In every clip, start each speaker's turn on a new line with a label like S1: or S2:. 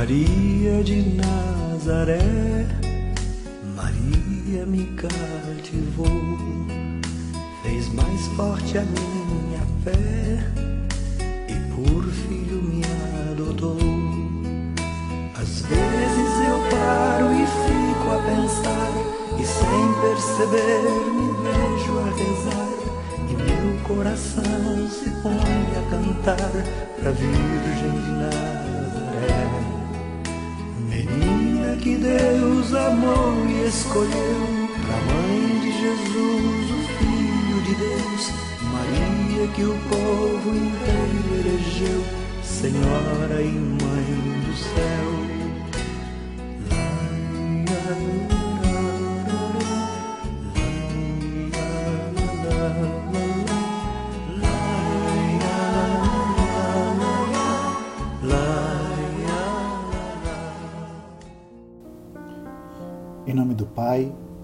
S1: Maria de Nazaré, Maria me cativou, fez mais forte a minha fé e por filho me adotou. Às vezes eu paro e fico a pensar, e sem perceber me vejo a rezar, e meu coração se põe a cantar pra Virgem de Nazaré. Que Deus amou e escolheu, pra mãe de Jesus, o Filho de Deus, Maria que o povo inteiro elegeu, Senhora e Mãe do céu.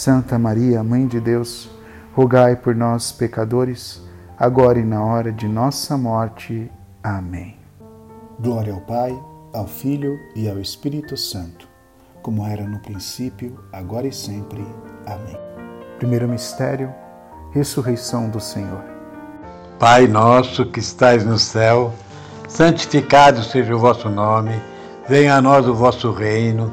S2: Santa Maria, Mãe de Deus, rogai por nós, pecadores, agora e na hora de nossa morte. Amém. Glória ao Pai, ao Filho e ao Espírito Santo, como era no princípio, agora e sempre. Amém. Primeiro mistério: Ressurreição do Senhor.
S3: Pai nosso que estais no céu, santificado seja o vosso nome, venha a nós o vosso reino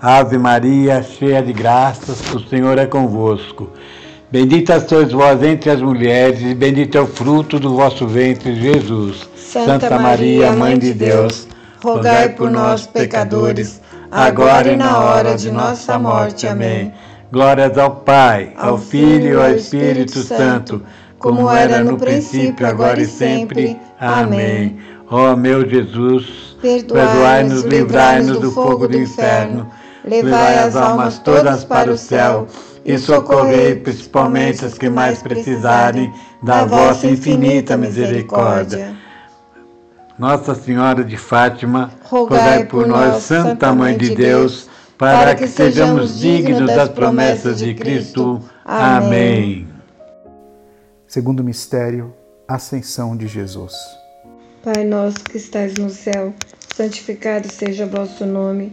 S3: Ave Maria, cheia de graças, o Senhor é convosco. Bendita sois vós entre as mulheres, e bendito é o fruto do vosso ventre, Jesus.
S4: Santa Maria, Mãe de Deus, rogai por nós, pecadores, agora e na hora de nossa morte. Amém.
S3: Glórias ao Pai, ao Filho e ao Espírito Santo, como era no princípio, agora e sempre. Amém. Ó meu Jesus, perdoai-nos, livrai-nos do fogo do inferno, levai as almas todas para o céu e socorrei principalmente as que mais precisarem da vossa infinita misericórdia. Nossa Senhora de Fátima, rogai por nós, Santa Mãe de Deus, para que sejamos dignos das promessas de Cristo. Amém.
S2: Segundo mistério, Ascensão de Jesus.
S4: Pai nosso que estais no céu, santificado seja o vosso nome,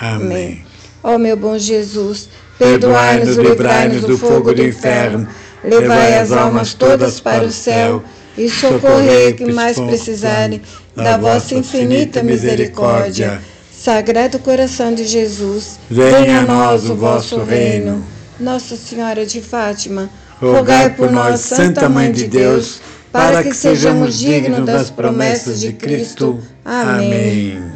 S4: Amém. Ó meu bom Jesus, perdoai-nos, livrai-nos do fogo do inferno, levai as almas todas para o céu e socorrei que mais precisarem da vossa infinita misericórdia. Sagrado coração de Jesus, venha a nós o vosso reino. Nossa Senhora de Fátima, rogai por nós, Santa Mãe de Deus, para que sejamos dignos das promessas de Cristo. Amém.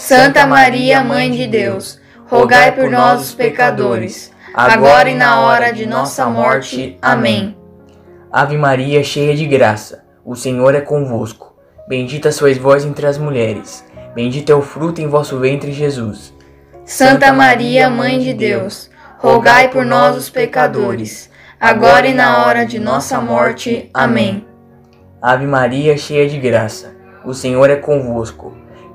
S5: Santa Maria, Mãe de Deus, rogai por nós, os pecadores, agora e na hora de nossa morte. Amém.
S6: Ave Maria, cheia de graça, o Senhor é convosco. Bendita sois vós entre as mulheres, bendito é o fruto em vosso ventre, Jesus.
S5: Santa Maria, Mãe de Deus, rogai por nós, os pecadores, agora e na hora de nossa morte. Amém.
S6: Ave Maria, cheia de graça, o Senhor é convosco.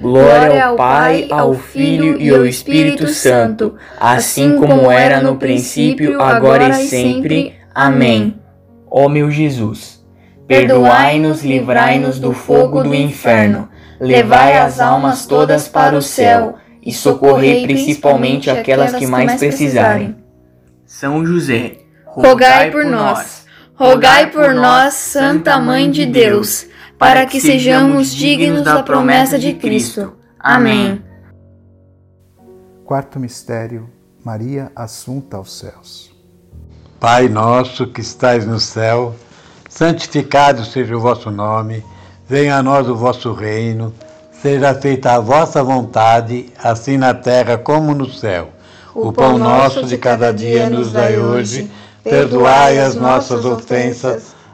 S6: Glória ao Pai, ao Filho e ao Espírito Santo, assim como era no princípio, agora e sempre. Amém. Ó meu Jesus, perdoai-nos, livrai-nos do fogo do inferno, levai as almas todas para o céu e socorrei principalmente aquelas que mais precisarem. São José,
S5: rogai por nós. Rogai por nós, Santa Mãe de Deus para que sejamos dignos da promessa de Cristo. Amém.
S2: Quarto mistério: Maria assunta aos céus.
S3: Pai nosso que estais no céu, santificado seja o vosso nome, venha a nós o vosso reino, seja feita a vossa vontade, assim na terra como no céu. O pão nosso de cada dia nos dai hoje, perdoai as nossas ofensas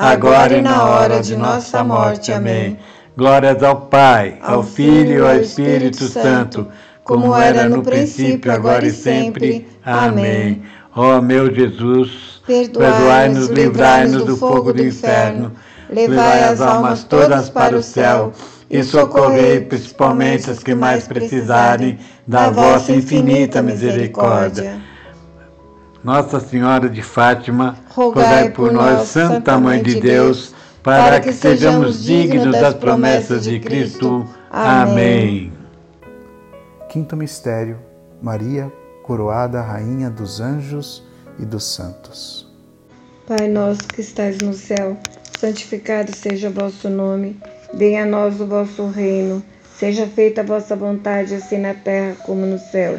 S4: agora e na hora de nossa morte. Amém.
S3: Glórias ao Pai, ao Filho e ao Espírito Santo, como era no princípio, agora e sempre. Amém. Ó oh, meu Jesus, perdoai-nos, livrai-nos do fogo do inferno, levai as almas todas para o céu e socorrei principalmente as que mais precisarem da vossa infinita misericórdia. Nossa Senhora de Fátima, rogai por nós, Santa Mãe de Deus, para que sejamos dignos das promessas de Cristo. Amém.
S2: Quinto mistério: Maria, coroada Rainha dos anjos e dos santos.
S4: Pai nosso que estais no céu, santificado seja o vosso nome. Venha a nós o vosso reino. Seja feita a vossa vontade, assim na terra como no céu.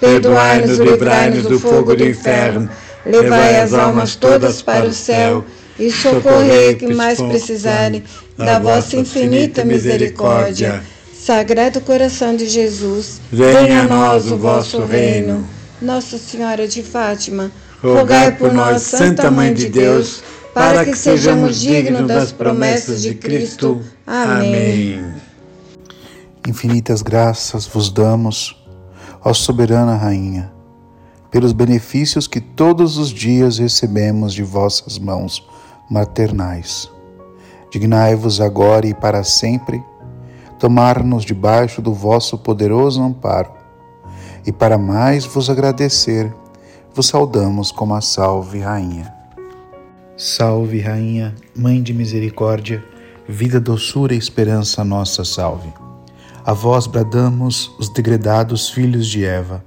S4: perdoai-nos e livrai-nos do fogo do inferno, levai as almas todas para o céu e socorrei que mais precisarem da vossa infinita misericórdia. Sagrado coração de Jesus, venha a nós o vosso reino. Nossa Senhora de Fátima, rogai por nós, Santa Mãe de Deus, para que sejamos dignos das promessas de Cristo. Amém.
S2: Infinitas graças vos damos, ó soberana Rainha, pelos benefícios que todos os dias recebemos de vossas mãos maternais. Dignai-vos agora e para sempre tomar-nos debaixo do vosso poderoso amparo. E para mais vos agradecer, vos saudamos como a Salve Rainha. Salve, Rainha, Mãe de Misericórdia, vida, doçura e esperança nossa, salve. A vós bradamos, os degredados filhos de Eva,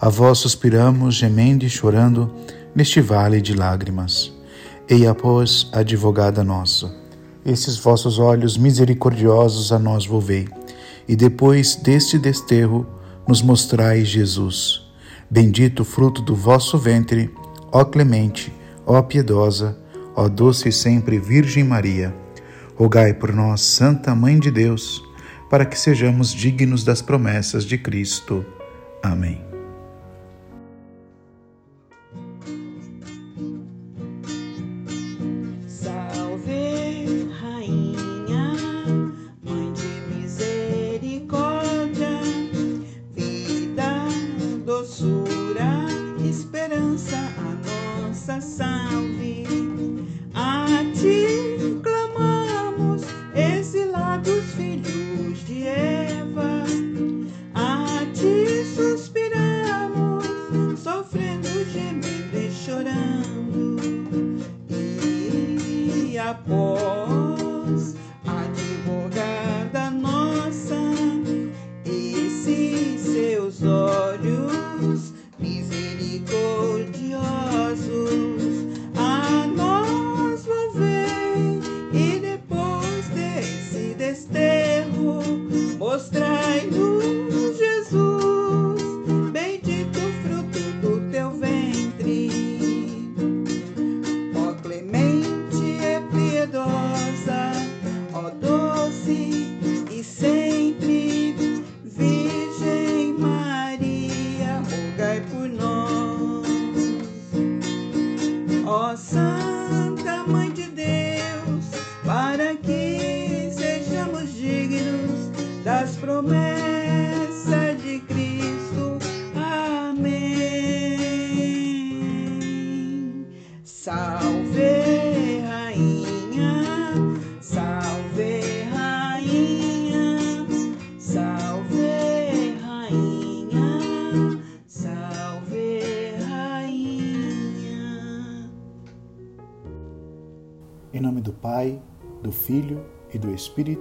S2: a vós suspiramos, gemendo e chorando, neste vale de lágrimas. Eia, pois, advogada nossa, esses vossos olhos misericordiosos a nós volvei, e depois deste desterro nos mostrai Jesus. Bendito fruto do vosso ventre, ó clemente, ó piedosa, Ó doce e sempre Virgem Maria, rogai por nós, Santa Mãe de Deus, para que sejamos dignos das promessas de Cristo. Amém.